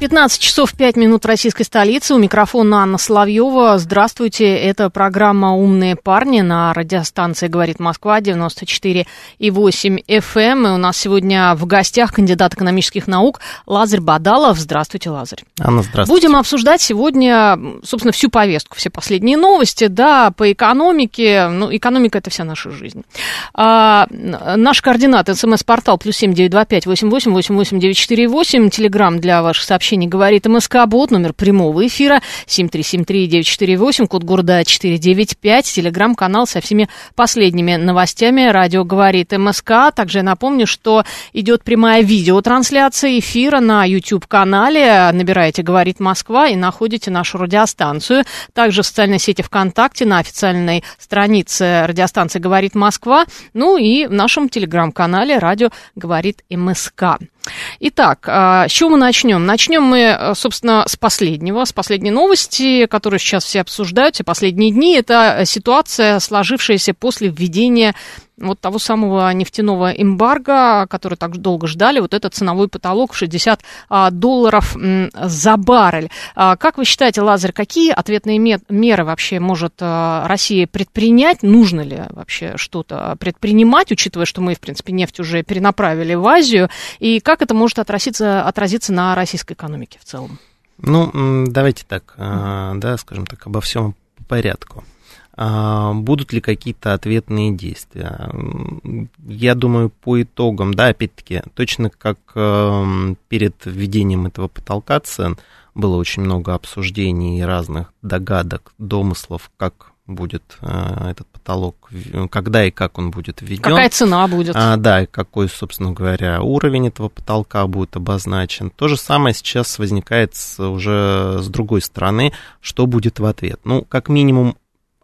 15 часов 5 минут в российской столице. У микрофона Анна Соловьева. Здравствуйте. Это программа «Умные парни» на радиостанции «Говорит Москва» 94,8 FM. Эм. И у нас сегодня в гостях кандидат экономических наук Лазарь Бадалов. Здравствуйте, Лазарь. Анна, здравствуйте. Будем обсуждать сегодня, собственно, всю повестку, все последние новости, да, по экономике. Ну, экономика – это вся наша жизнь. А, наш координат – смс-портал плюс семь девять два пять восемь восемь восемь восемь девять четыре восемь. Телеграмм для ваших сообщений сообщений говорит МСК Бот, номер прямого эфира 7373948, код города 495, телеграм-канал со всеми последними новостями. Радио говорит МСК. Также я напомню, что идет прямая видеотрансляция эфира на YouTube-канале. Набираете «Говорит Москва» и находите нашу радиостанцию. Также в социальной сети ВКонтакте на официальной странице радиостанции «Говорит Москва». Ну и в нашем телеграм-канале «Радио говорит МСК». Итак, а, с чего мы начнем? Начнем мы, э, собственно, с последнего, с последней новости, которую сейчас все обсуждают, все последние дни. Это ситуация, сложившаяся после введения вот того самого нефтяного эмбарго, который так долго ждали, вот этот ценовой потолок в 60 а, долларов за баррель. А, как вы считаете, Лазарь, какие ответные меры вообще может а, Россия предпринять? Нужно ли вообще что-то предпринимать, учитывая, что мы, в принципе, нефть уже перенаправили в Азию? И как это может отразиться, отразиться на российской экономике в целом? Ну, давайте так, да, скажем так, обо всем по порядку. А, будут ли какие-то ответные действия? Я думаю, по итогам, да, опять-таки, точно как эм, перед введением этого потолка цен было очень много обсуждений и разных догадок, домыслов, как будет э, этот потолок, когда и как он будет введен. Какая цена будет. А, да, и какой, собственно говоря, уровень этого потолка будет обозначен. То же самое сейчас возникает уже с другой стороны, что будет в ответ. Ну, как минимум,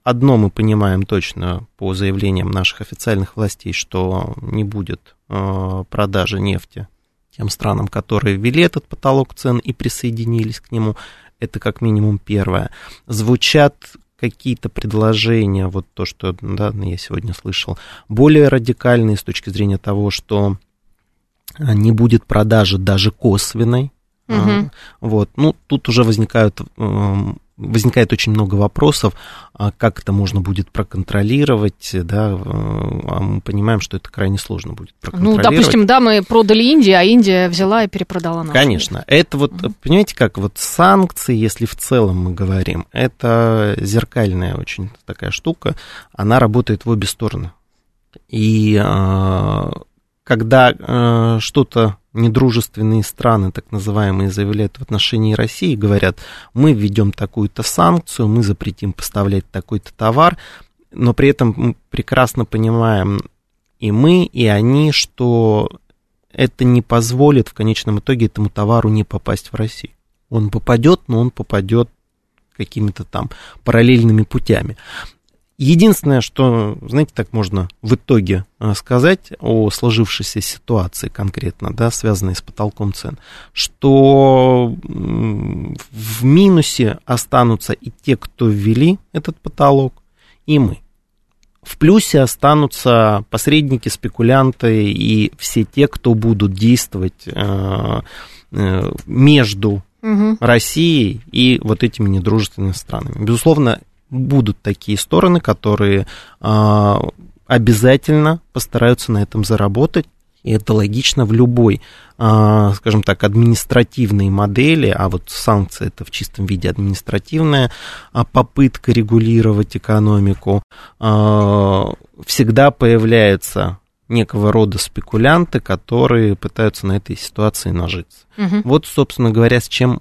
одно мы понимаем точно по заявлениям наших официальных властей, что не будет э, продажи нефти тем странам, которые ввели этот потолок цен и присоединились к нему. Это как минимум первое. Звучат какие-то предложения, вот то, что да, я сегодня слышал, более радикальные с точки зрения того, что не будет продажи даже косвенной. Угу. Вот. Ну, тут уже возникают эм, возникает очень много вопросов, а как это можно будет проконтролировать, да, а мы понимаем, что это крайне сложно будет ну, проконтролировать. Ну, допустим, да, мы продали Индии, а Индия взяла и перепродала нам. Конечно, это вот, угу. понимаете, как вот санкции, если в целом мы говорим, это зеркальная очень такая штука, она работает в обе стороны. И а, когда что-то недружественные страны, так называемые, заявляют в отношении России, говорят, мы введем такую-то санкцию, мы запретим поставлять такой-то товар, но при этом мы прекрасно понимаем и мы, и они, что это не позволит в конечном итоге этому товару не попасть в Россию. Он попадет, но он попадет какими-то там параллельными путями. Единственное, что, знаете, так можно в итоге э, сказать о сложившейся ситуации конкретно, да, связанной с потолком цен, что в минусе останутся и те, кто ввели этот потолок, и мы. В плюсе останутся посредники, спекулянты и все те, кто будут действовать э, э, между угу. Россией и вот этими недружественными странами. Безусловно, будут такие стороны, которые а, обязательно постараются на этом заработать. И это логично в любой, а, скажем так, административной модели, а вот санкции это в чистом виде административная а, попытка регулировать экономику, всегда появляются некого рода спекулянты, которые пытаются на этой ситуации нажиться. Угу. Вот, собственно говоря, с чем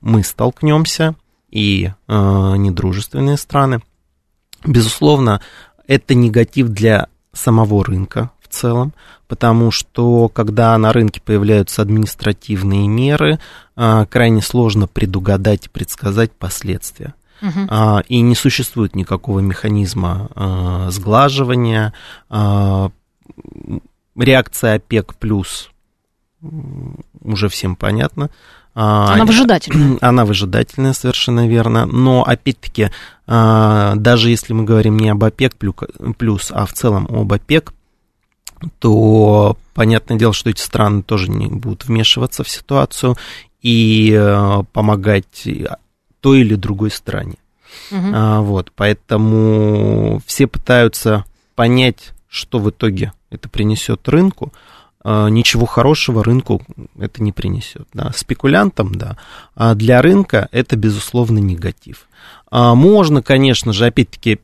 мы столкнемся и э, недружественные страны. Безусловно, это негатив для самого рынка в целом, потому что когда на рынке появляются административные меры, э, крайне сложно предугадать и предсказать последствия. А, и не существует никакого механизма а, сглаживания. А, реакция ОПЕК плюс уже всем понятно. А, она выжидательная. Она выжидательная, совершенно верно. Но, опять-таки, а, даже если мы говорим не об ОПЕК плюс, а в целом об ОПЕК, то понятное дело, что эти страны тоже не будут вмешиваться в ситуацию и э, помогать той или другой стране. Угу. Вот, поэтому все пытаются понять, что в итоге это принесет рынку. А, ничего хорошего рынку это не принесет. Да. Спекулянтам, да, а для рынка это, безусловно, негатив. А можно, конечно же, опять-таки,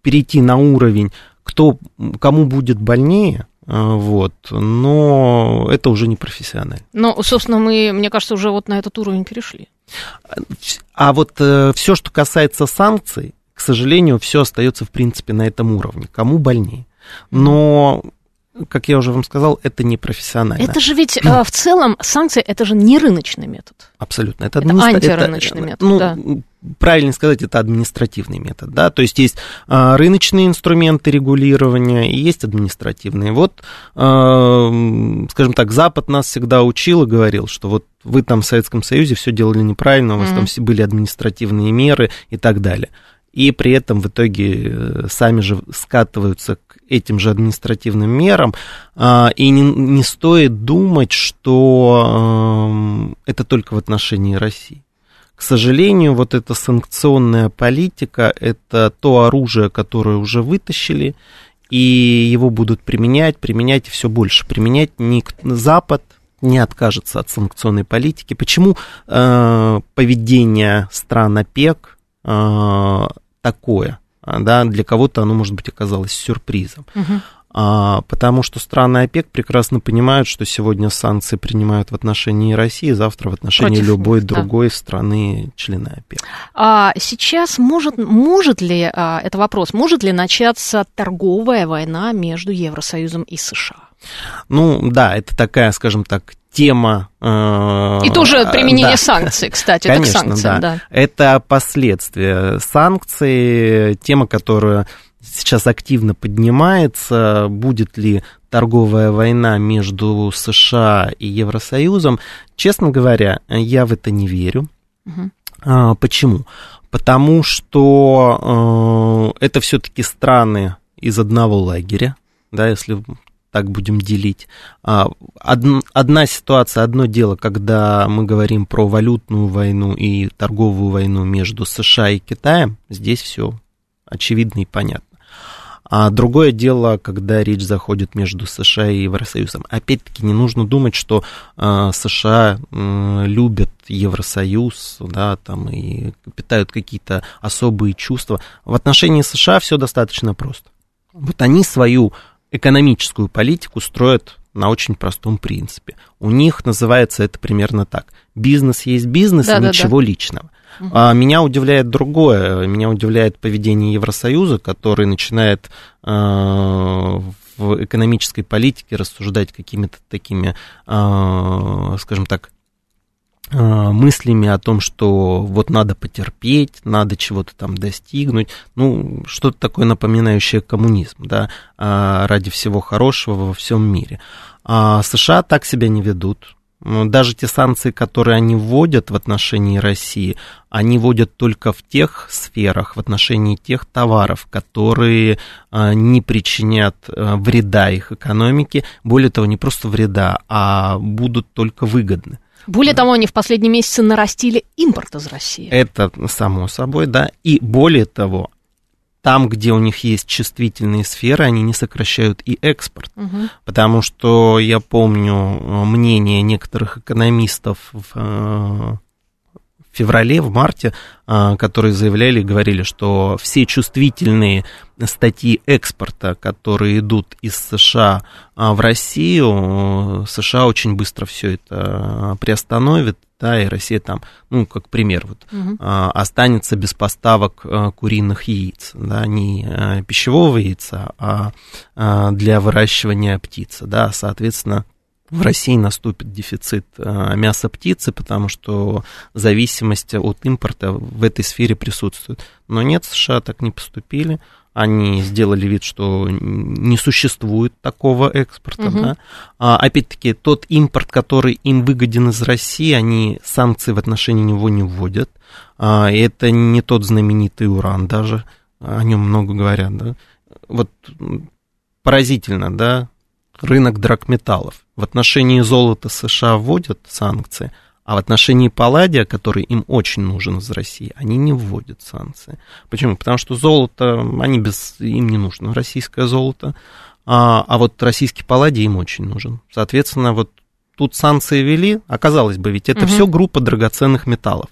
перейти на уровень, кто, кому будет больнее, а, вот, но это уже не профессионально. Но, собственно, мы, мне кажется, уже вот на этот уровень перешли. А вот э, все, что касается санкций, к сожалению, все остается, в принципе, на этом уровне. Кому больнее. Но как я уже вам сказал, это не профессионально. Это же ведь э, в целом санкции это же не рыночный метод. Абсолютно. Это, это антирыночный это, метод. Ну, да. Правильно сказать, это административный метод. Да? То есть есть э, рыночные инструменты регулирования и есть административные. Вот, э, скажем так, Запад нас всегда учил и говорил, что вот вы там в Советском Союзе все делали неправильно, у вас mm-hmm. там были административные меры и так далее и при этом в итоге э, сами же скатываются этим же административным мерам, а, и не, не стоит думать, что эм, это только в отношении России. К сожалению, вот эта санкционная политика – это то оружие, которое уже вытащили, и его будут применять, применять и все больше. Применять не Запад, не откажется от санкционной политики. Почему э, поведение стран ОПЕК э, такое. А, да, для кого-то оно, может быть, оказалось сюрпризом. Угу. А, потому что страны ОПЕК прекрасно понимают, что сегодня санкции принимают в отношении России, завтра в отношении Против любой них, другой да. страны члена ОПЕК. А сейчас может, может ли, а, это вопрос, может ли начаться торговая война между Евросоюзом и США? Ну да, это такая, скажем так, тема... Э, и тоже применение да. санкций, кстати, Конечно, это да. да. Это последствия санкций, тема, которая сейчас активно поднимается, будет ли торговая война между США и Евросоюзом. Честно говоря, я в это не верю. Угу. А, почему? Потому что э, это все-таки страны из одного лагеря, да, если так будем делить. А, одна ситуация, одно дело, когда мы говорим про валютную войну и торговую войну между США и Китаем, здесь все очевидно и понятно. А другое дело, когда речь заходит между США и Евросоюзом. Опять-таки, не нужно думать, что э, США э, любят Евросоюз, да, там и питают какие-то особые чувства. В отношении США все достаточно просто. Вот они свою экономическую политику строят на очень простом принципе. У них называется это примерно так. Бизнес есть бизнес, да, ничего да, да. личного. Угу. А меня удивляет другое. Меня удивляет поведение Евросоюза, который начинает э, в экономической политике рассуждать какими-то такими, э, скажем так, мыслями о том, что вот надо потерпеть, надо чего-то там достигнуть, ну, что-то такое напоминающее коммунизм, да, а, ради всего хорошего во всем мире. А США так себя не ведут. Ну, даже те санкции, которые они вводят в отношении России, они вводят только в тех сферах, в отношении тех товаров, которые а, не причинят вреда их экономике, более того, не просто вреда, а будут только выгодны. Более того, они в последние месяцы нарастили импорт из России. Это само собой, да. И более того, там, где у них есть чувствительные сферы, они не сокращают и экспорт. Угу. Потому что я помню э, мнение некоторых экономистов в э, феврале, в марте, а, которые заявляли и говорили, что все чувствительные статьи экспорта, которые идут из США а, в Россию, США очень быстро все это приостановит, да, и Россия там, ну, как пример, вот, угу. останется без поставок куриных яиц, да, не пищевого яйца, а для выращивания птицы, да, соответственно, в России наступит дефицит мяса птицы, потому что зависимость от импорта в этой сфере присутствует. Но нет, США так не поступили они сделали вид, что не существует такого экспорта. Угу. Да? А, опять-таки, тот импорт, который им выгоден из России, они санкции в отношении него не вводят. А, это не тот знаменитый уран даже, о нем много говорят. Да? Вот поразительно, да, рынок драгметаллов. В отношении золота США вводят санкции – а в отношении палладия, который им очень нужен из России, они не вводят санкции. Почему? Потому что золото, они без, им не нужно российское золото, а, а вот российский палладий им очень нужен. Соответственно, вот тут санкции ввели, оказалось бы, ведь это угу. все группа драгоценных металлов.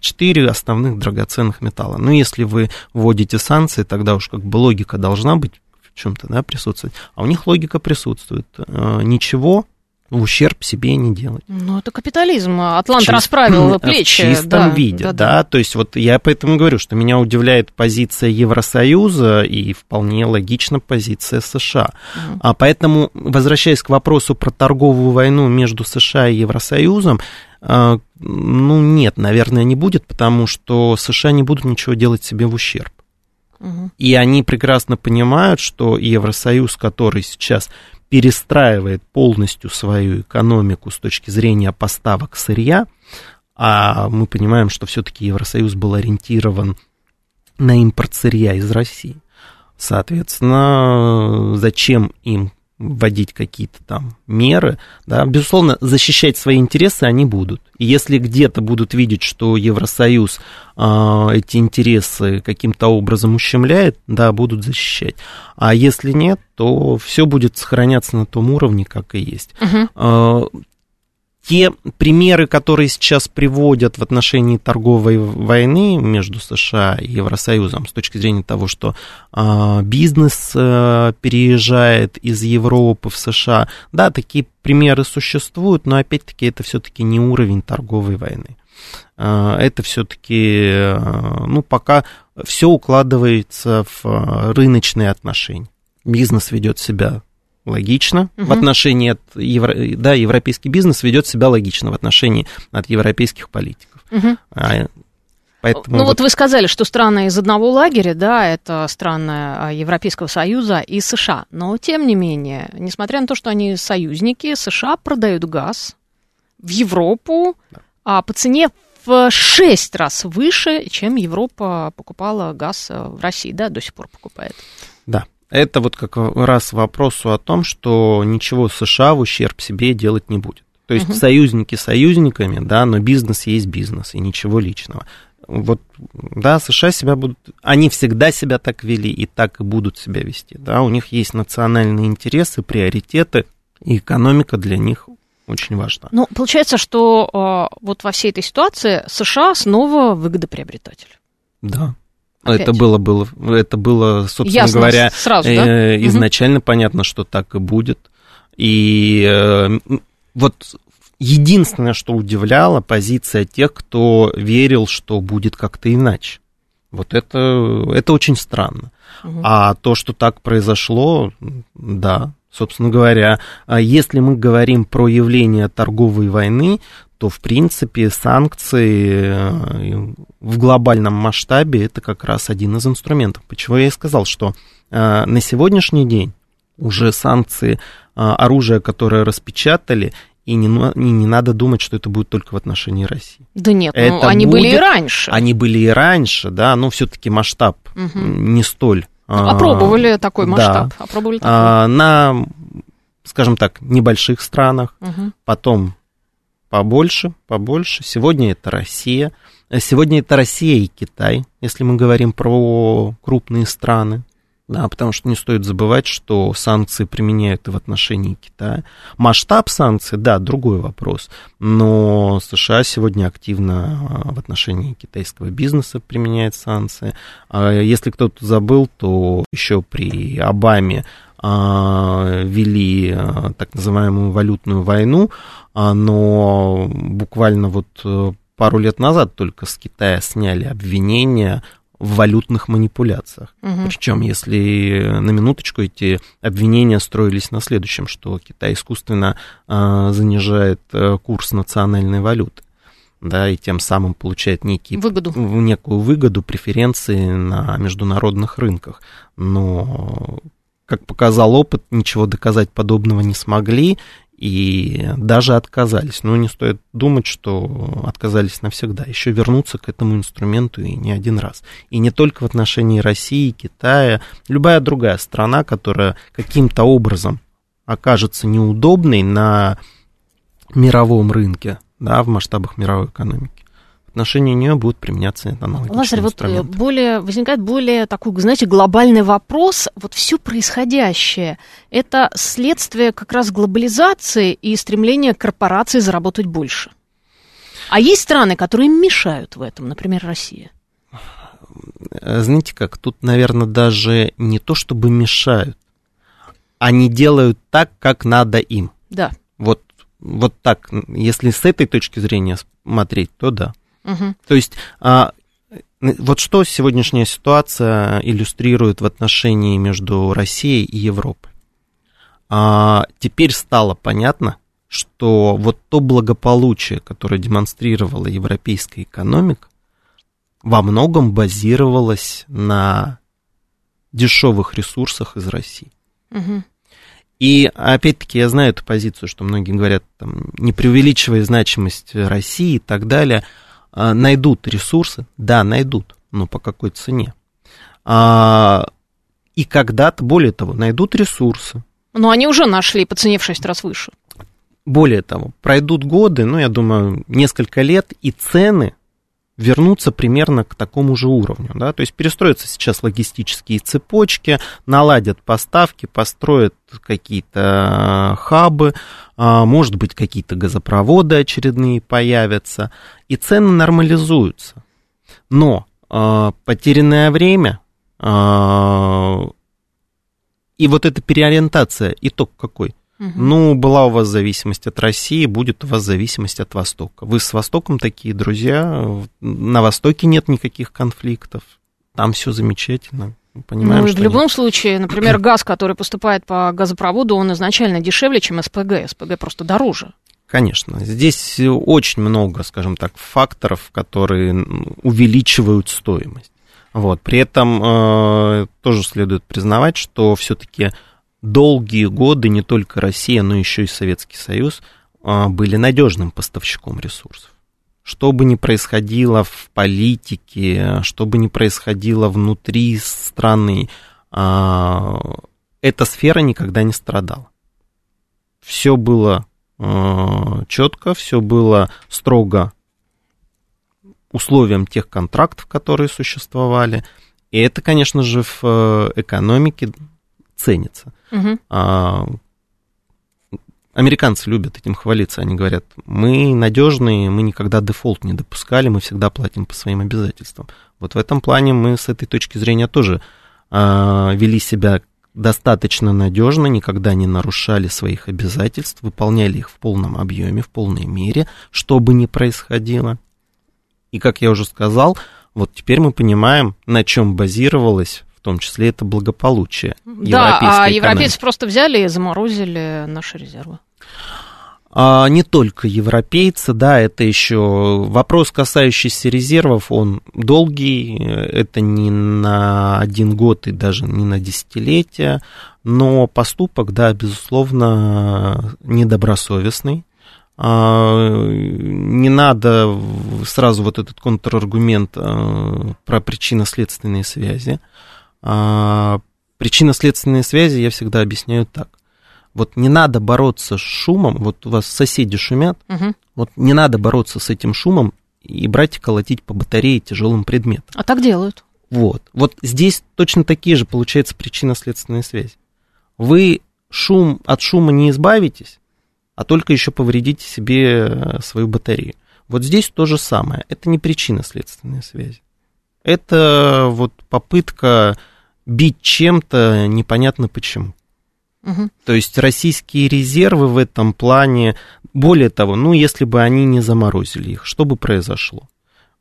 Четыре основных драгоценных металла. Но если вы вводите санкции, тогда уж как бы логика должна быть чем-то да, присутствовать. А у них логика присутствует. Э, ничего в ущерб себе не делать. Ну, это капитализм. Атлант Чист... расправил плечи. В чистом да, виде, да, да, да. То есть вот я поэтому говорю, что меня удивляет позиция Евросоюза и вполне логична позиция США. Угу. А поэтому, возвращаясь к вопросу про торговую войну между США и Евросоюзом, а, ну, нет, наверное, не будет, потому что США не будут ничего делать себе в ущерб. И они прекрасно понимают, что Евросоюз, который сейчас перестраивает полностью свою экономику с точки зрения поставок сырья, а мы понимаем, что все-таки Евросоюз был ориентирован на импорт сырья из России. Соответственно, зачем им вводить какие-то там меры, да, безусловно, защищать свои интересы они будут. И если где-то будут видеть, что Евросоюз э, эти интересы каким-то образом ущемляет, да, будут защищать. А если нет, то все будет сохраняться на том уровне, как и есть. Угу те примеры, которые сейчас приводят в отношении торговой войны между США и Евросоюзом с точки зрения того, что э, бизнес э, переезжает из Европы в США, да, такие примеры существуют, но опять-таки это все-таки не уровень торговой войны. Э, это все-таки, э, ну, пока все укладывается в рыночные отношения. Бизнес ведет себя логично угу. в отношении от евро, да, европейский бизнес ведет себя логично в отношении от европейских политиков. Угу. А, Поэтому ну вот... вот вы сказали, что страны из одного лагеря, да, это страны а, Европейского Союза и США. Но тем не менее, несмотря на то, что они союзники, США продают газ в Европу да. а по цене в шесть раз выше, чем Европа покупала газ в России, да, до сих пор покупает. Да. Это вот как раз вопросу о том, что ничего США в ущерб себе делать не будет. То есть угу. союзники союзниками, да, но бизнес есть бизнес, и ничего личного. Вот, да, США себя будут, они всегда себя так вели и так и будут себя вести, да, у них есть национальные интересы, приоритеты, и экономика для них очень важна. Ну, получается, что э, вот во всей этой ситуации США снова выгодоприобретатель. Да. Опять. Это было, было, это было, собственно Ясно, говоря, сразу, да? э, изначально угу. понятно, что так и будет. И э, вот единственное, что удивляло, позиция тех, кто верил, что будет как-то иначе. Вот это, это очень странно. Угу. А то, что так произошло, да, собственно говоря, а если мы говорим про явление торговой войны, то, в принципе, санкции э, в глобальном масштабе это как раз один из инструментов. Почему я и сказал, что э, на сегодняшний день уже санкции э, оружия, которое распечатали, и не, не, не надо думать, что это будет только в отношении России. Да нет, ну, это ну, они будет, были и раньше. Они были и раньше, да, но все-таки масштаб угу. не столь. Ну, опробовали а, такой масштаб. Да, опробовали такой. А, на, скажем так, небольших странах, угу. потом побольше, побольше. Сегодня это Россия. Сегодня это Россия и Китай, если мы говорим про крупные страны. Да, потому что не стоит забывать, что санкции применяют и в отношении Китая. Масштаб санкций, да, другой вопрос. Но США сегодня активно а, в отношении китайского бизнеса применяет санкции. А если кто-то забыл, то еще при Обаме вели так называемую валютную войну, а, но буквально вот э, пару лет назад только с Китая сняли обвинения в валютных манипуляциях. Мгм. Причем, если на минуточку эти обвинения строились на следующем, что Китай искусственно а, занижает а, курс национальной валюты, да, и тем самым получает некий Выгоду. некую выгоду, преференции на международных рынках. Но, как показал опыт, ничего доказать подобного не смогли и даже отказались. Но не стоит думать, что отказались навсегда. Еще вернуться к этому инструменту и не один раз. И не только в отношении России, Китая, любая другая страна, которая каким-то образом окажется неудобной на мировом рынке, да, в масштабах мировой экономики. Отношении нее будут применяться аналогичные Лазарь, вот э, инструменты. более, возникает более такой, знаете, глобальный вопрос. Вот все происходящее, это следствие как раз глобализации и стремления корпораций заработать больше. А есть страны, которые мешают в этом, например, Россия. Э, Знаете как, тут, наверное, даже не то, чтобы мешают, они делают так, как надо им. Да. Вот, вот так, если с этой точки зрения смотреть, то да. Мгм. То есть, а, вот что сегодняшняя ситуация иллюстрирует в отношении между Россией и Европой? А, теперь стало понятно, что вот то благополучие, которое демонстрировала европейская экономика, во многом базировалось на дешевых ресурсах из России. Мгм. И опять-таки я знаю эту позицию, что многие говорят, там, не преувеличивая значимость России и так далее, а, найдут ресурсы, да, найдут, но по какой цене. А, и когда-то, более того, найдут ресурсы, Но они уже нашли по цене в 6 раз выше. более того, пройдут годы, ну, я думаю, несколько лет, и цены вернутся примерно к такому же уровню, да, то есть перестроятся сейчас логистические цепочки, наладят поставки, построят какие-то а, хабы, а, может быть, какие-то газопроводы очередные появятся, и цены нормализуются. Но а, потерянное время и вот эта переориентация, итог какой? Ну, была у вас зависимость от России, будет у вас зависимость от Востока. Вы с Востоком такие друзья, на Востоке нет никаких конфликтов, там все замечательно. Понимаем, ну, в любом случае, например, газ, который поступает по газопроводу, он изначально дешевле, чем СПГ. СПГ просто дороже. Конечно, здесь очень много, скажем так, факторов, которые увеличивают стоимость. Вот. При этом э, тоже следует признавать, что все-таки долгие годы не только Россия, но еще и Советский Союз э, были надежным поставщиком ресурсов. Что бы ни происходило в политике, что бы ни происходило внутри страны, э, эта сфера никогда не страдала. Все было четко, все было строго условиям тех контрактов, которые существовали. И это, конечно же, в э, экономике ценится. Мгм. А, Американцы любят этим хвалиться. Они говорят, мы надежные, мы никогда дефолт не допускали, мы всегда платим по своим обязательствам. Вот в этом плане мы с этой точки зрения тоже а, вели себя достаточно надежно, никогда не нарушали своих обязательств, выполняли их в полном объеме, в полной мере, что бы ни происходило. И, как я уже сказал, вот теперь мы понимаем, на чем базировалось, в том числе это благополучие Да, а экономики. европейцы просто взяли и заморозили наши резервы. А, не только европейцы, да, это еще вопрос, касающийся резервов, он долгий, это не на один год и даже не на десятилетия, но поступок, да, безусловно, недобросовестный. А, Не надо сразу вот этот контраргумент а, про причинно-следственные связи. А, Причинно-следственные связи я всегда объясняю так. Вот не надо бороться с шумом, вот у вас соседи шумят, Мгм. вот не надо бороться с этим шумом и брать и колотить по батарее тяжелым предметом. А так делают. Вот. Вот здесь точно такие же, получается, причинно-следственные связи. Вы шум, от шума не избавитесь, а только еще повредите себе э, свою батарею. Вот здесь то же самое. Это не причинно-следственные связи. Это вот попытка бить чем-то непонятно почему. Мгм. То есть российские резервы в этом плане, более того, ну, если бы они не заморозили их, что бы произошло?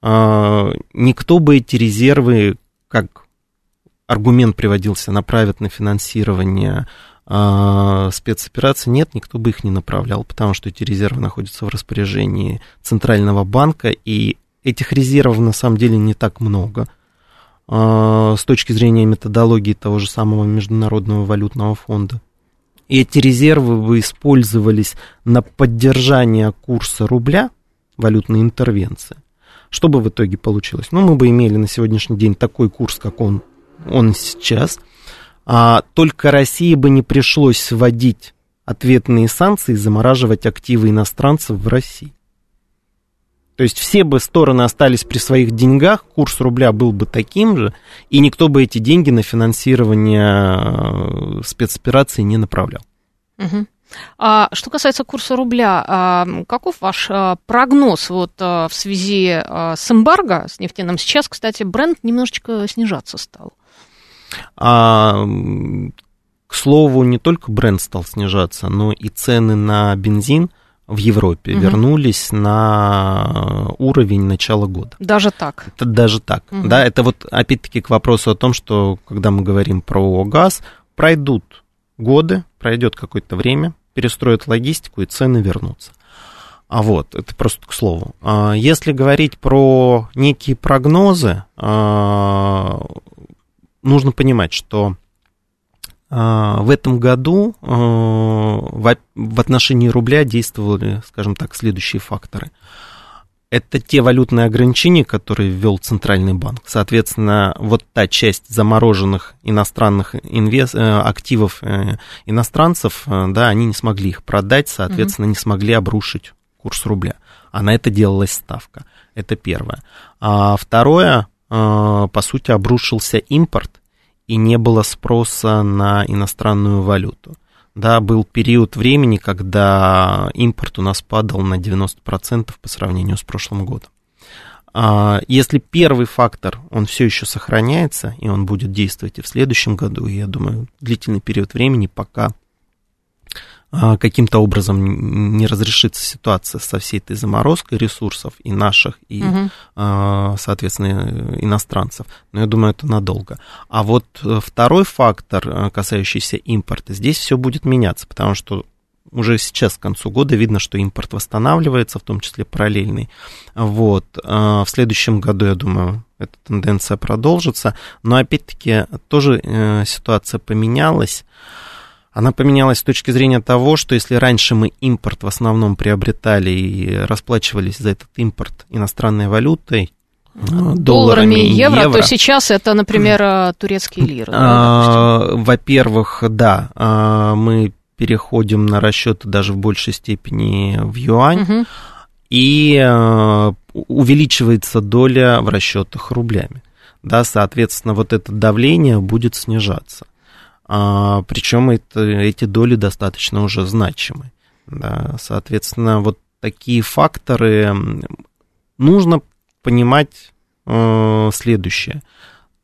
А, Никто бы эти резервы как аргумент приводился, направят на финансирование э, спецопераций, нет, никто бы их не направлял, потому что эти резервы находятся в распоряжении Центрального банка, и этих резервов на самом деле не так много. Э, с точки зрения методологии того же самого Международного валютного фонда. И эти резервы бы использовались на поддержание курса рубля, валютной интервенции. Что бы в итоге получилось? Ну, мы бы имели на сегодняшний день такой курс, как он, он сейчас. А только России бы не пришлось вводить ответные санкции и замораживать активы иностранцев в России. То есть все бы стороны остались при своих деньгах, курс рубля был бы таким же, и никто бы эти деньги на финансирование э, спецоперации не направлял. Угу. А что касается курса рубля, а, каков ваш а, прогноз вот а, в связи а, с эмбарго, с нефтяным? Сейчас, кстати, бренд немножечко снижаться стал. А, к слову, не только бренд стал снижаться, но и цены на бензин – в Европе угу. вернулись на уровень начала года. Даже так? Это даже так. Угу. Да, это вот опять-таки к вопросу о том, что когда мы говорим про газ, пройдут годы, пройдет какое-то время, перестроят логистику и цены вернутся. А вот, это просто к слову. А если говорить про некие прогнозы, а, нужно понимать, что в этом году а, в отношении рубля действовали, скажем так, следующие факторы. Это те валютные ограничения, которые ввел Центральный банк. Соответственно, вот та часть замороженных иностранных инвест... Э, активов э, иностранцев, э, да, они не смогли их продать, соответственно, не смогли обрушить курс рубля. А на это делалась ставка. Это первое. А второе, по сути, обрушился импорт, и не было спроса на иностранную валюту. Да, был период времени, когда импорт у нас падал на 90% по сравнению с прошлым годом. А, если первый фактор, он все еще сохраняется, и он будет действовать и в следующем году, я думаю, длительный период времени, пока каким-то образом не разрешится ситуация со всей этой заморозкой ресурсов и наших, и, угу. соответственно, иностранцев. Но я думаю, это надолго. А вот э, второй фактор, э, касающийся импорта, здесь все будет меняться, потому что уже сейчас к концу года видно, что импорт восстанавливается, в том числе параллельный. Вот. В следующем году, я думаю, эта тенденция продолжится. Но опять-таки тоже ситуация поменялась. Она поменялась с точки зрения того, что если раньше мы импорт в основном приобретали и расплачивались за этот импорт иностранной валютой, долларами, долларами и евро, евро, то сейчас это, например, э, турецкие лиры. А, во-первых, да, а, мы переходим на расчеты даже в большей степени в юань, угу. и а, увеличивается доля в расчетах рублями. Да, соответственно, вот это давление будет снижаться а, причем это, эти доли достаточно уже значимы. Да, соответственно, вот такие факторы нужно понимать э, следующее.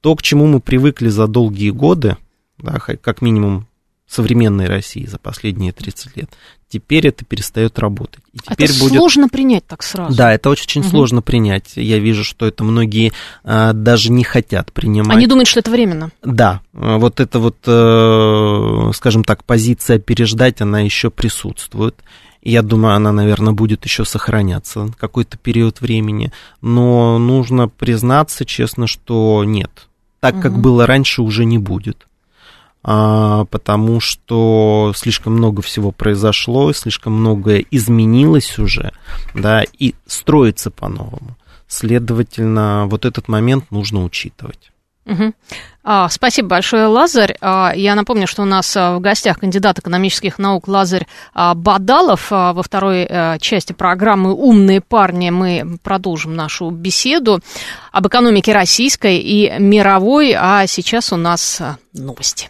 То, к чему мы привыкли за долгие годы, да, как минимум современной России за последние 30 лет, теперь это перестает работать. И теперь это будет... сложно принять так сразу. Да, это очень угу. сложно принять. Я вижу, что это многие а, даже не хотят принимать. Они думают, что это временно. Да, вот эта вот, э, скажем так, позиция переждать, она еще присутствует. Я думаю, она, наверное, будет еще сохраняться какой-то период времени. Но нужно признаться честно, что нет. Так, угу. как было раньше, уже не будет. А, потому что слишком много всего произошло, слишком многое изменилось уже, да, и строится по-новому. Следовательно, вот этот момент нужно учитывать. Угу. А, спасибо большое, Лазарь. А, я напомню, что у нас а, в гостях кандидат экономических наук Лазарь а, Бадалов. А, во второй а, части программы «Умные парни» мы продолжим нашу беседу об экономике российской и мировой. А сейчас у нас а, новости.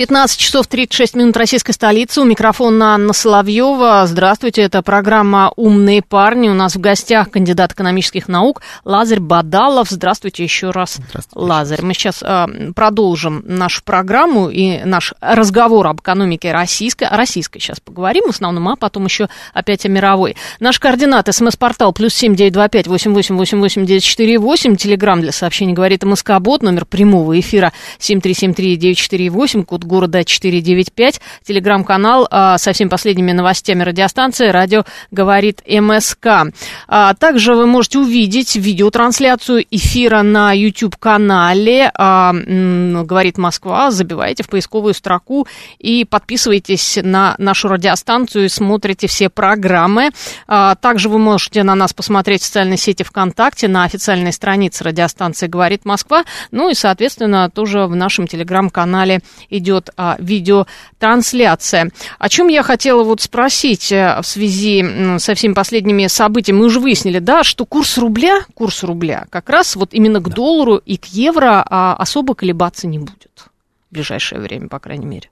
15 часов 36 минут российской столицы. У микрофона Анна Соловьева. Здравствуйте, это программа «Умные парни». У нас в гостях кандидат экономических наук Лазарь Бадалов. Здравствуйте еще раз, Здравствуйте. Лазарь. Мы сейчас э, продолжим нашу программу и наш разговор об экономике российской. О российской сейчас поговорим в основном, а потом еще опять о мировой. Наш координат, смс-портал, плюс семь девять два пять восемь восемь восемь восемь девять четыре восемь. Телеграмм для сообщений говорит МСК-бот, номер прямого эфира семь три семь три девять четыре восемь, код города 495, телеграм-канал а, со всеми последними новостями радиостанции «Радио говорит МСК». А, также вы можете увидеть видеотрансляцию эфира на YouTube-канале а, «Говорит Москва». Забивайте в поисковую строку и подписывайтесь на нашу радиостанцию и смотрите все программы. А, также вы можете на нас посмотреть в социальной сети ВКонтакте, на официальной странице радиостанции «Говорит Москва». Ну и, соответственно, тоже в нашем телеграм-канале идет идет а, видеотрансляция. О чем я хотела вот спросить э, в связи со всеми последними событиями. Мы уже выяснили, да, что курс рубля, курс рубля как раз вот именно к да. доллару и к евро а, особо колебаться не будет в ближайшее время, по крайней мере.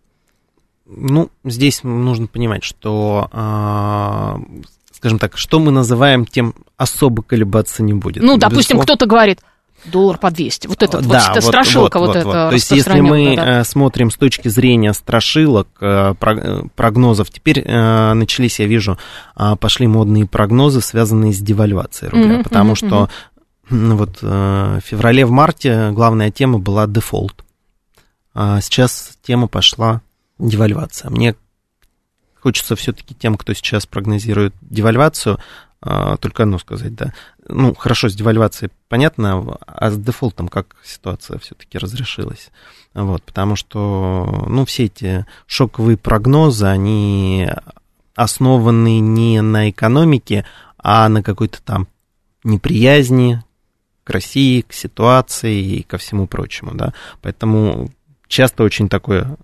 Ну, здесь нужно понимать, что а, скажем так, что мы называем тем особо колебаться не будет. Ну, допустим, кто-то говорит, доллар по 200. Вот это да, вот, вот страшилка вот, вот, вот, вот. То есть если мы да. Э, смотрим с точки зрения страшилок, э, э, прогнозов, теперь начались, я вижу, пошли модные прогнозы, связанные с девальвацией рубля, mm-hmm, потому mm-hmm, что вот в феврале, в марте главная тема была дефолт. А сейчас тема пошла девальвация. Мне хочется все-таки тем, кто сейчас прогнозирует девальвацию, только одно сказать, да, ну, хорошо, с девальвацией понятно, а с дефолтом как ситуация все-таки разрешилась? Вот, потому что, ну, все эти шоковые прогнозы, они основаны не на экономике, а на какой-то там неприязни к России, к ситуации и ко всему прочему, да. Поэтому часто очень такое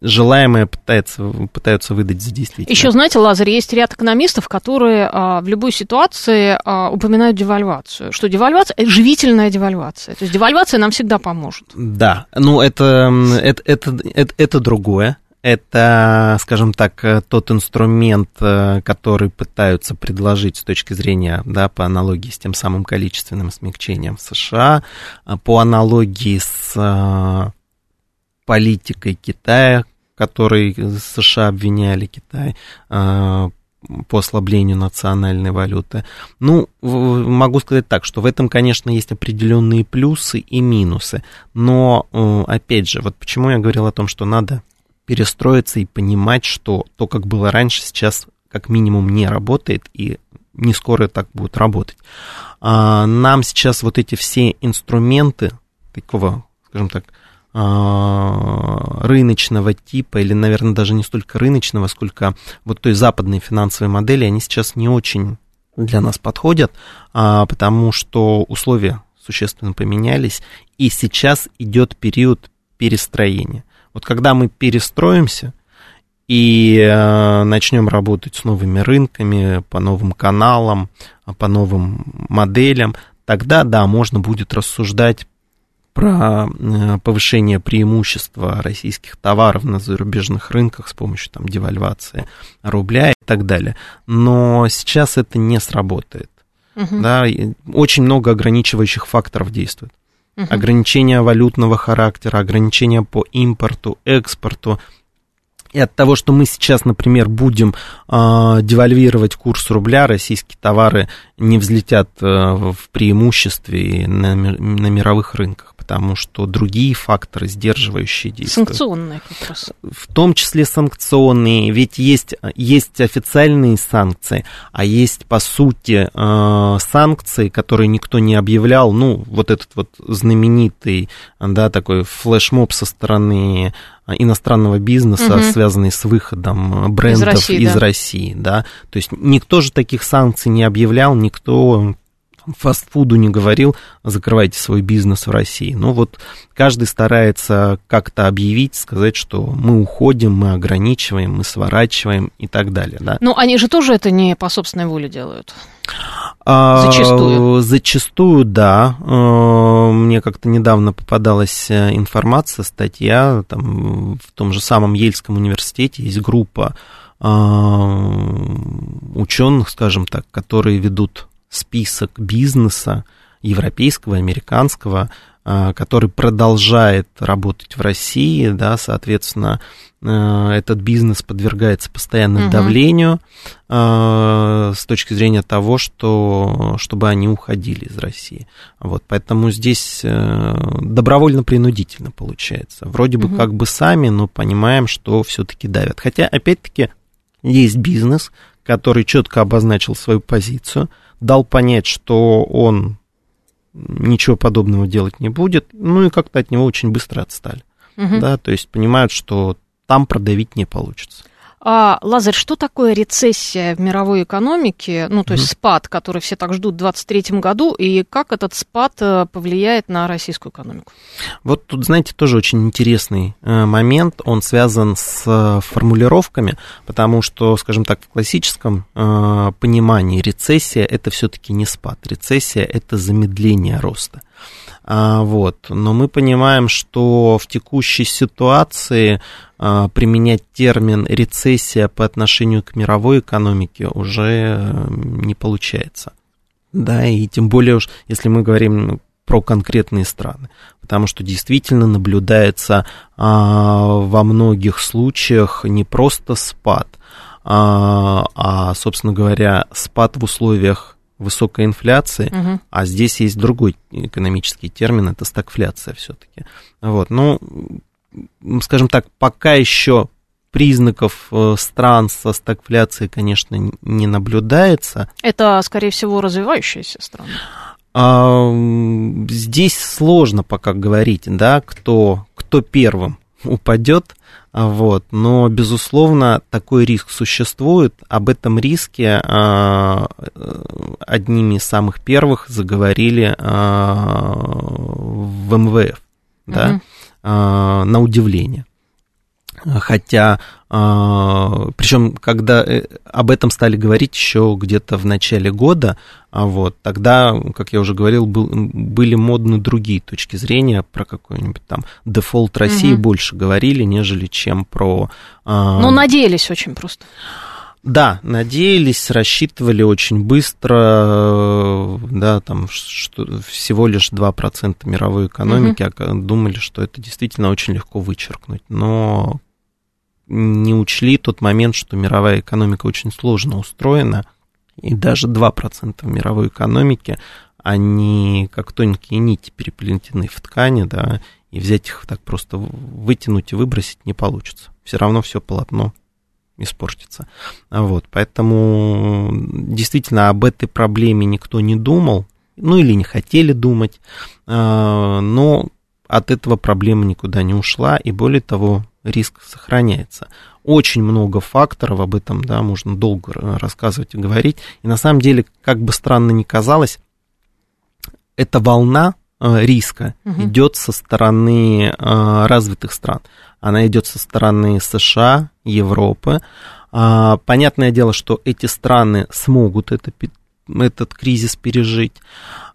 желаемое пытается, пытаются выдать за действительное. Еще, знаете, Лазарь, есть ряд экономистов, которые а, в любой ситуации а, упоминают девальвацию, что девальвация – это живительная девальвация. То есть девальвация нам всегда поможет. Да, ну это, это, это, это, это другое. Это, скажем так, тот инструмент, э, который пытаются предложить с точки зрения, да, по аналогии с тем самым количественным смягчением в США, а по аналогии с э, политикой Китая, которой США обвиняли Китай а, по ослаблению национальной валюты. Ну, могу сказать так, что в этом, конечно, есть определенные плюсы и минусы. Но, э, опять же, вот почему я говорил о том, что надо перестроиться и понимать, что то, как было раньше, сейчас как минимум не работает и не скоро так будет работать. А, нам сейчас вот эти все инструменты такого, скажем так, рыночного типа, или, наверное, даже не столько рыночного, сколько вот той западной финансовой модели, они сейчас не очень для нас подходят, а, потому что условия существенно поменялись, и сейчас идет период перестроения. Вот когда мы перестроимся и э, начнем работать с новыми рынками, по новым каналам, по новым моделям, тогда, да, можно будет рассуждать про э, повышение преимущества российских товаров на зарубежных рынках с помощью там, девальвации рубля и так далее. Но сейчас это не сработает. Угу. Да, очень много ограничивающих факторов действует. Угу. Ограничения валютного характера, ограничения по импорту, экспорту, и от того, что мы сейчас, например, будем э, девальвировать курс рубля, российские товары не взлетят э, в преимуществе на, на мировых рынках потому что другие факторы, сдерживающие действия. Санкционные как раз. В том числе санкционные, ведь есть, есть официальные санкции, а есть, по сути, э, санкции, которые никто не объявлял, ну, вот этот вот знаменитый, да, такой флешмоб со стороны иностранного бизнеса, угу. связанный с выходом брендов из России, из да. России, да. То есть никто же таких санкций не объявлял, никто фастфуду не говорил, закрывайте свой бизнес в России. Но вот каждый старается как-то объявить, сказать, что мы уходим, мы ограничиваем, мы сворачиваем и так далее. Да? Но они же тоже это не по собственной воле делают. А, Зачастую. Зачастую, да. А, мне как-то недавно попадалась э, информация, статья, там, в том же самом Ельском университете есть группа а, ученых, скажем так, которые ведут список бизнеса европейского, американского, а, который продолжает работать в России, да, соответственно, а, этот бизнес подвергается постоянному угу. давлению а, с точки зрения того, что, чтобы они уходили из России. Вот, поэтому здесь э, добровольно-принудительно получается. Вроде бы угу. как бы сами, но понимаем, что все-таки давят. Хотя, опять-таки, есть бизнес, который четко обозначил свою позицию, дал понять, что он ничего подобного делать не будет, ну и как-то от него очень быстро отстали. Угу. Да, то есть понимают, что там продавить не получится. А, Лазарь, что такое рецессия в мировой экономике, ну, то есть mm спад, который все так ждут в 2023 году, и как этот спад э, повлияет на российскую экономику? Вот тут, знаете, тоже очень интересный э, момент, он связан с э, формулировками, потому что, скажем так, в классическом понимании рецессия это все-таки не спад, рецессия это замедление роста. А, вот. Но мы понимаем, что в текущей ситуации а, применять термин рецессия по отношению к мировой экономике уже э, не получается. Да, и тем более уж, если мы говорим про конкретные страны, потому что действительно наблюдается а, во многих случаях не просто спад, а, а, собственно говоря, спад в условиях высокой инфляции, угу. а здесь есть другой экономический термин, это стагфляция все-таки. Вот, ну, скажем так, пока еще признаков э, стран со стагфляцией, конечно, не наблюдается. Это, скорее всего, развивающиеся страны. А, здесь сложно пока говорить, да, кто, кто первым упадет, вот, но, безусловно, такой риск существует. Об этом риске а, одними из самых первых заговорили а, в МВФ, да, угу. на удивление. Хотя, а, причем, когда э, об этом стали говорить еще где-то в начале года, а вот, тогда, как я уже говорил, был, были модны другие точки зрения, про какой-нибудь там дефолт России угу. больше говорили, нежели чем про... Ну, надеялись очень просто. Да, надеялись, рассчитывали очень быстро, да, там что, всего лишь 2% мировой экономики, угу. а думали, что это действительно очень легко вычеркнуть. Но не учли тот момент, что мировая экономика очень сложно устроена, и даже 2% мировой экономики, они как тонкие нити переплетены в ткани, да, и взять их так просто вытянуть и выбросить не получится. Все равно все полотно испортится. Вот, поэтому действительно об этой проблеме никто не думал, ну или не хотели думать, а, но от этого проблема никуда не ушла, и более того, риск сохраняется. Очень много факторов, об этом, да, можно долго рассказывать и говорить. И на самом деле, как бы странно ни казалось, эта волна э, риска угу. идет со стороны э, развитых стран. Она идет со стороны США, Европы. А, понятное дело, что эти страны смогут это, этот кризис пережить.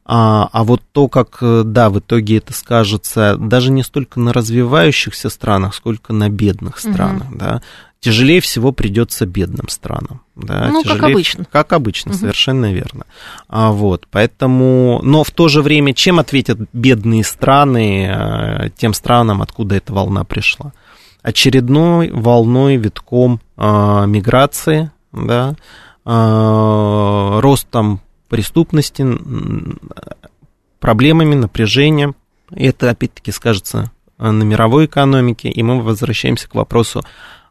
А, а вот то, как, э, да, в итоге это скажется даже не столько на развивающихся странах, сколько на бедных странах, угу. да. Тяжелее всего придется бедным странам. Да, ну, тяжелее, как обычно. Как обычно, угу. совершенно верно. А, вот, поэтому, но в то же время, чем ответят бедные страны э, тем странам, откуда эта волна пришла? Очередной волной, витком а, миграции, да, а, ростом преступности, проблемами, напряжением. Это, опять-таки, скажется на мировой экономике, и мы возвращаемся к вопросу,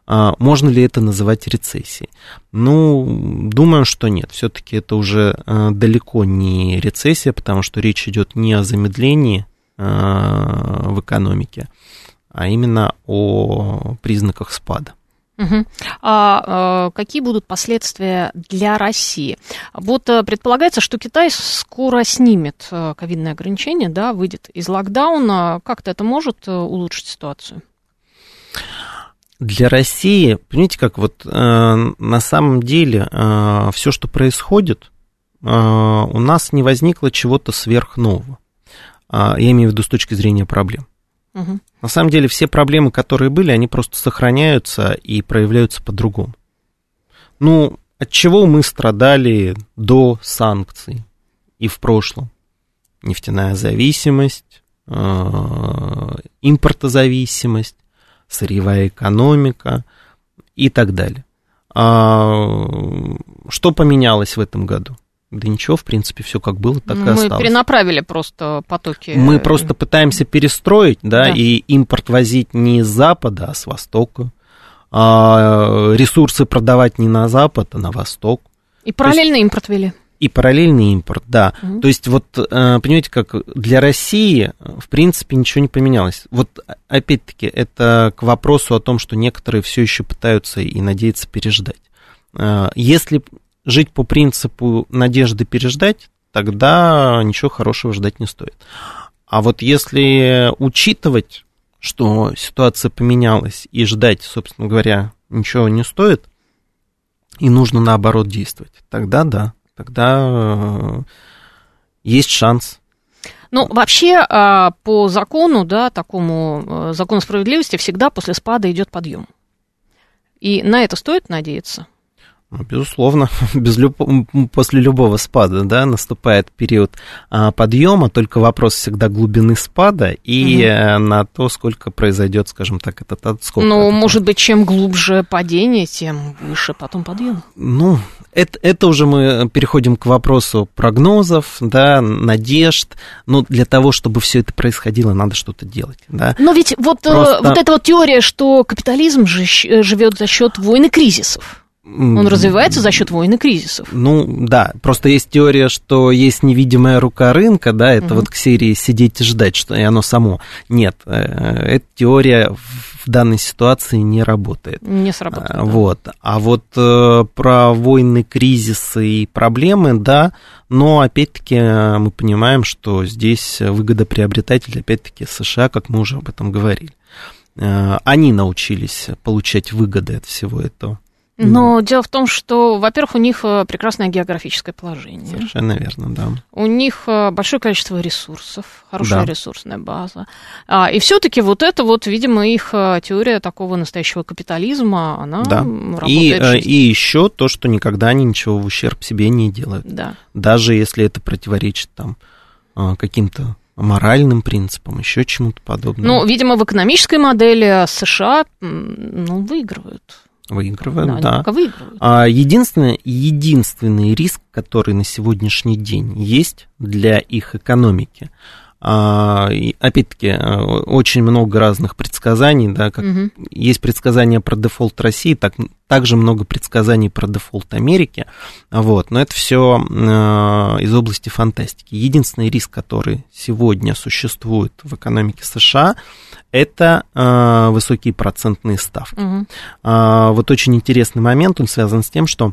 а, можно ли это называть рецессией? Ну, думаю, что нет. Все-таки это уже а, далеко не рецессия, потому что речь идет не о замедлении а, в экономике, а именно о признаках спада. Угу. А, а какие будут последствия для России? Вот э, предполагается, что Китай скоро снимет э, ковидные ограничения, да, выйдет из локдауна. Как-то это может улучшить ситуацию? Для России, понимаете, как вот э, на самом деле э, все, что происходит, э, у нас не возникло чего-то сверхнового. Э, я имею в виду с точки зрения проблем. Угу. На самом деле все проблемы, которые были, они просто сохраняются и проявляются по-другому. Ну, от чего мы страдали до санкций и в прошлом? Нефтяная зависимость, э, импортозависимость, сырьевая экономика и так далее. А что поменялось в этом году? Да ничего, в принципе, все как было, так Мы и осталось. Мы перенаправили просто потоки. Мы просто пытаемся перестроить, да, да, и импорт возить не с запада, а с востока. А ресурсы продавать не на запад, а на восток. И параллельно есть... импорт вели. И параллельный импорт, да. Угу. То есть вот, э, понимаете, как для России, в принципе, ничего не поменялось. Вот, опять-таки, это к вопросу о том, что некоторые все еще пытаются и надеются переждать. Э, если жить по принципу надежды переждать, тогда ничего хорошего ждать не стоит. А вот если учитывать, что ситуация поменялась, и ждать, собственно говоря, ничего не стоит, и нужно наоборот действовать, тогда да тогда э, есть шанс. Ну, вообще, а, по закону, да, такому э, закону справедливости, всегда после спада идет подъем. И на это стоит надеяться? Ну, безусловно, без люб... после любого спада да, наступает период а, подъема, только вопрос всегда глубины спада и угу. на то, сколько произойдет, скажем так, этот отскок. Ну, может быть, чем глубже падение, тем выше потом подъем. Ну, это, это уже мы переходим к вопросу прогнозов, да, надежд. Но ну, для того, чтобы все это происходило, надо что-то делать. Да. Но ведь вот, э, Просто... вот эта вот теория, что капитализм же живет за счет войн и кризисов. Он развивается за счет войн и кризисов. Ну, да, просто есть теория, что есть невидимая рука рынка, да, это угу. вот к серии сидеть и ждать, что и оно само. Нет, э, эта теория в данной ситуации не работает. Не сработает. А, вот. Да. А вот э, про войны, кризисы и проблемы, да, но опять-таки мы понимаем, что здесь выгодоприобретатель, опять-таки, США, как мы уже об этом говорили. Э, они научились получать выгоды от всего этого. Но да. дело в том, что, во-первых, у них э, прекрасное географическое положение. Совершенно верно, да. У них э, большое количество ресурсов, хорошая да. ресурсная база. А, и все-таки вот это вот, видимо, их э, теория такого настоящего капитализма, она да. работает. И, и еще то, что никогда они ничего в ущерб себе не делают. Да. Даже если это противоречит там каким-то моральным принципам, еще чему-то подобному. Ну, видимо, в экономической модели США ну, выигрывают. Выигрывают, да. да. Выигрывают. А единственный, единственный риск, который на сегодняшний день есть для их экономики, опять-таки, э, очень много разных предсказаний, да, как угу. есть предсказания про дефолт России, так, также много предсказаний про дефолт Америки, вот, но это все э, из области фантастики. Единственный риск, который сегодня существует в экономике США, это э, высокие процентные ставки. Угу. Вот очень интересный момент, он связан с тем, что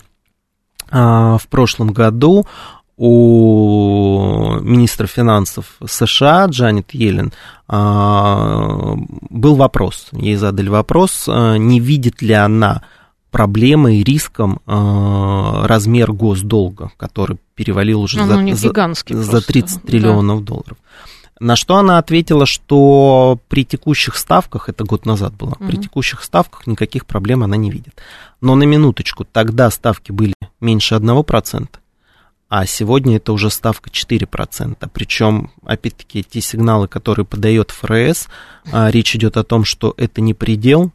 в прошлом году у министра финансов США Джанет Йеллен а, был вопрос, ей задали вопрос, а, не видит ли она проблемой и риском а, размер госдолга, который перевалил уже за, за, за 30 триллионов да. долларов. На что она ответила, что при текущих ставках, это год назад было, угу. при текущих ставках никаких проблем она не видит. Но на минуточку, тогда ставки были меньше 1%, а сегодня это уже ставка 4%. Причем, опять-таки, те сигналы, которые подает ФРС, а, речь идет о том, что это не предел,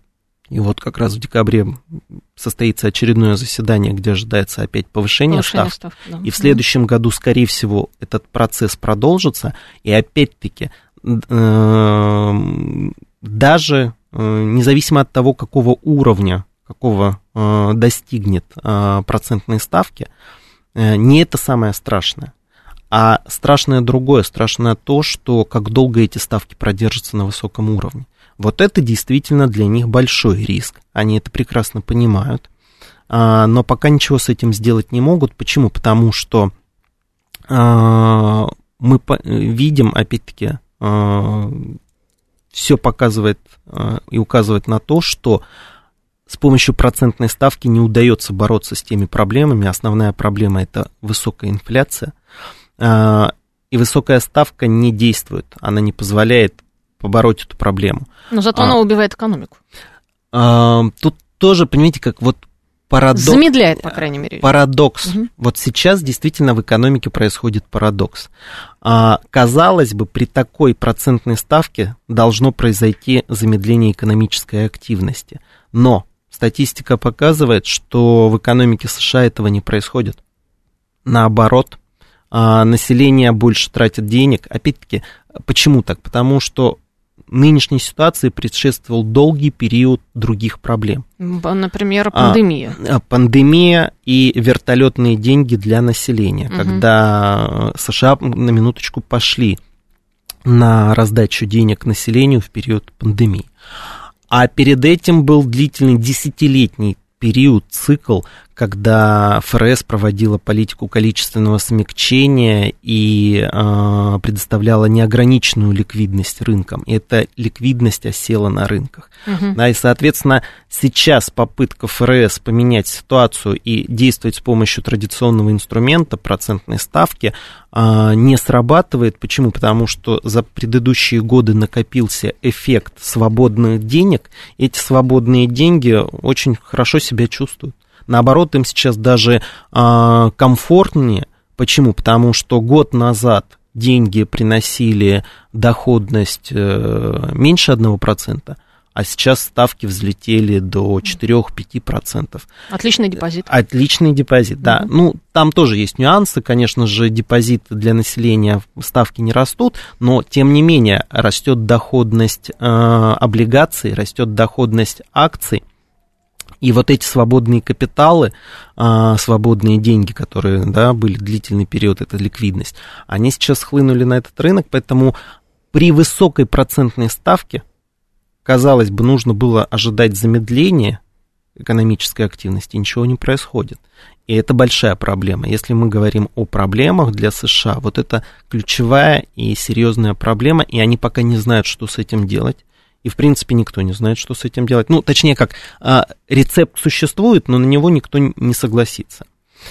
и вот как раз в декабре состоится очередное заседание, где ожидается опять повышение, повышение ставки. ставки да. И в следующем году, скорее всего, этот процесс продолжится. И опять-таки, э, даже э, независимо от того, какого уровня, какого э, достигнет процентные ставки, не это самое страшное. А страшное другое, страшное то, что как долго эти ставки продержатся на высоком уровне. Вот это действительно для них большой риск. Они это прекрасно понимают. А, но пока ничего с этим сделать не могут. Почему? Потому что а, мы видим, опять-таки, а, все показывает и указывает на то, что с помощью процентной ставки не удается бороться с теми проблемами. Основная проблема это высокая инфляция. И высокая ставка не действует, она не позволяет побороть эту проблему. Но зато а, она убивает экономику. А, тут тоже, понимаете, как вот парадокс. Замедляет, по крайней мере. Парадокс. Угу. Вот сейчас действительно в экономике происходит парадокс. А, казалось бы, при такой процентной ставке должно произойти замедление экономической активности. Но статистика показывает, что в экономике США этого не происходит. Наоборот, а, население больше тратит денег. Опять-таки, почему так? Потому что нынешней ситуации предшествовал долгий период других проблем. Например, а, пандемия. А, пандемия и вертолетные деньги для населения, угу. когда США на минуточку пошли на раздачу денег населению в период пандемии. А перед этим был длительный десятилетний период, цикл, когда ФРС проводила политику количественного смягчения и э, предоставляла неограниченную ликвидность рынкам. И эта ликвидность осела на рынках. Угу. Да, и, соответственно, сейчас попытка ФРС поменять ситуацию и действовать с помощью традиционного инструмента процентной ставки э, не срабатывает. Почему? Потому что за предыдущие годы накопился эффект свободных денег. Эти свободные деньги очень хорошо себя чувствуют. Наоборот, им сейчас даже э, комфортнее. Почему? Потому что год назад деньги приносили доходность э, меньше 1%, а сейчас ставки взлетели до 4-5%. Отличный депозит. Отличный депозит, да. Mm-hmm. Ну, там тоже есть нюансы, конечно же, депозиты для населения, ставки не растут, но, тем не менее, растет доходность э, облигаций, растет доходность акций, и вот эти свободные капиталы, а, свободные деньги, которые да, были длительный период, это ликвидность, они сейчас хлынули на этот рынок, поэтому при высокой процентной ставке, казалось бы, нужно было ожидать замедления экономической активности, ничего не происходит. И это большая проблема. Если мы говорим о проблемах для США, вот это ключевая и серьезная проблема, и они пока не знают, что с этим делать и, в принципе, никто не знает, что с этим делать. Ну, точнее, как а, рецепт существует, но на него никто не согласится.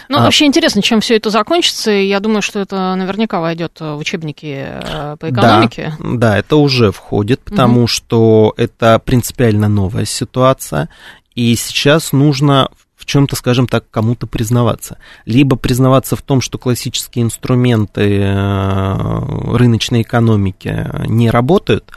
Ну, а, вообще интересно, чем все это закончится. Я думаю, что это наверняка войдет в учебники э, по экономике. Да, да это уже входит, потому угу. что это принципиально новая ситуация. И сейчас нужно в чем-то, скажем так, кому-то признаваться. Либо признаваться в том, что классические инструменты э, рыночной экономики не работают,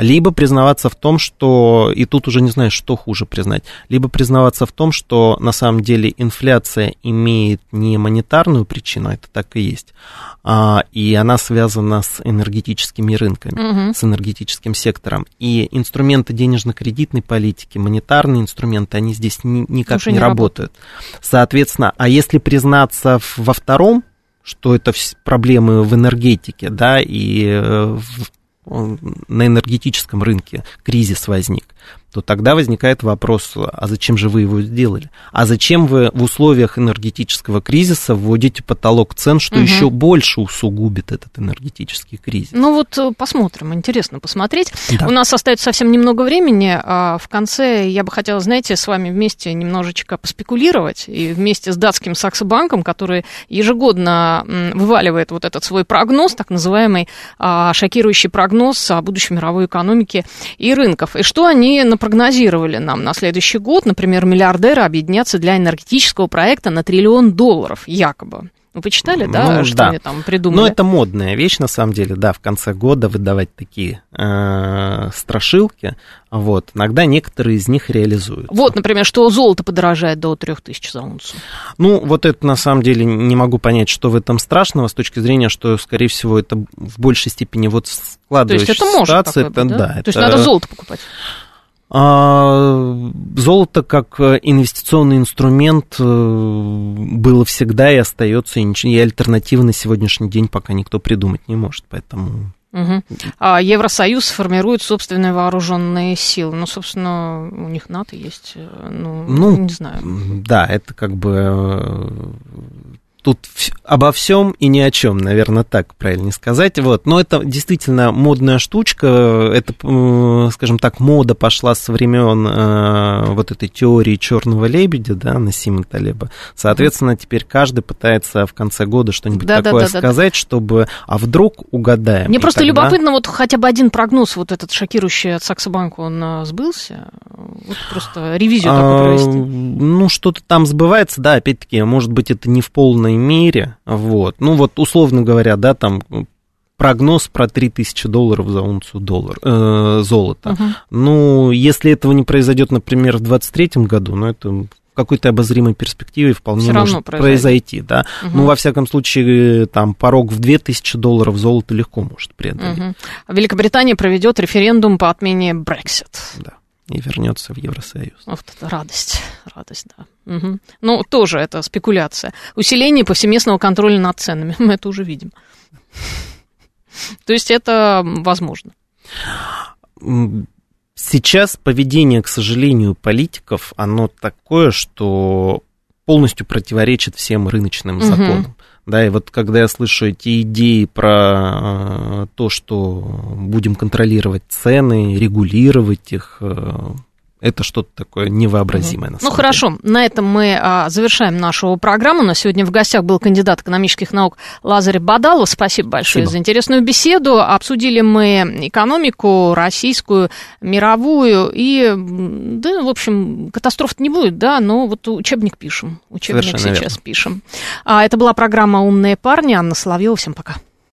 либо признаваться в том, что, и тут уже не знаешь, что хуже признать, либо признаваться в том, что на самом деле инфляция имеет не монетарную причину, это так и есть, а, и она связана с энергетическими рынками, угу. с энергетическим сектором. И инструменты денежно-кредитной политики, монетарные инструменты, они здесь ни, никак уже не, не работают. работают. Соответственно, а если признаться во втором, что это проблемы в энергетике, да, и э, в на энергетическом рынке кризис возник, то тогда возникает вопрос, а зачем же вы его сделали? А зачем вы в условиях энергетического кризиса вводите потолок цен, что угу. еще больше усугубит этот энергетический кризис? Ну вот э, посмотрим, интересно посмотреть. Да. У нас остается совсем немного времени. А в конце я бы хотела, знаете, с вами вместе немножечко поспекулировать и вместе с датским Саксобанком, который ежегодно вываливает вот этот свой прогноз, так называемый а, шокирующий прогноз о будущей мировой экономике и рынков. И что они напрогнозировали нам на следующий год, например, миллиардеры объединятся для энергетического проекта на триллион долларов, якобы. Вы почитали, да, ну, что да. они там придумали? Ну, это модная вещь, на самом деле, да, в конце года выдавать такие э, страшилки. Вот, иногда некоторые из них реализуют. Вот, например, что золото подорожает до 3000 за унцию. Ну, вот это, на самом деле, не могу понять, что в этом страшного, с точки зрения, что, скорее всего, это в большей степени вот складывающаяся То есть это ситуация. может такое быть, да? да? То есть надо золото покупать. А, золото как э, инвестиционный инструмент э, было всегда и остается, и альтернативы на сегодняшний день пока никто придумать не может, поэтому Угу. А Евросоюз формирует собственные вооруженные силы. Ну, собственно, у них НАТО есть. Э, ну, ну не знаю. Да, это как бы тут обо всем и ни о чем, наверное, так правильно сказать. Вот. Но это действительно модная штучка. Это, скажем так, мода пошла со времен э, вот этой теории черного лебедя, да, на Насима Талеба. Соответственно, теперь каждый пытается в конце года что-нибудь да, такое да, да, сказать, да. чтобы, а вдруг угадаем. Мне просто тогда... любопытно, вот хотя бы один прогноз, вот этот шокирующий от Саксобанка, он э, сбылся? Вот просто ревизию такую а, провести. Ну, что-то там сбывается, да, опять-таки, может быть, это не в полной полной мере, вот, ну вот условно говоря, да, там прогноз про 3000 долларов за унцию доллар, э, золота. Uh-huh. Ну, если этого не произойдет, например, в 2023 году, ну, это в какой-то обозримой перспективе вполне Все может произойти, да. Угу. Ну, во всяком случае, там порог в 2000 долларов золота легко может преодолеть. Угу. Великобритания проведет референдум по отмене Brexit. Да и вернется в Евросоюз. Вот радость, радость, да. Угу. Ну, тоже это спекуляция. Усиление повсеместного контроля над ценами, мы это уже видим. То есть это возможно. Сейчас поведение, к сожалению, политиков, оно такое, что полностью противоречит всем рыночным угу. законам. Да, и вот когда я слышу эти идеи про э, то, что будем контролировать цены, регулировать их, э, это что-то такое невообразимое. Угу. На ну хорошо, на этом мы а, завершаем нашу программу. На сегодня в гостях был кандидат экономических наук Лазарь Бадалов. Спасибо большое Спасибо. за интересную беседу. Обсудили мы экономику российскую, мировую. И, да, в общем, катастроф не будет, да, но вот учебник пишем. Учебник Совершенно сейчас верно. пишем. А, это была программа «Умные парни». Анна Соловьева. Всем пока.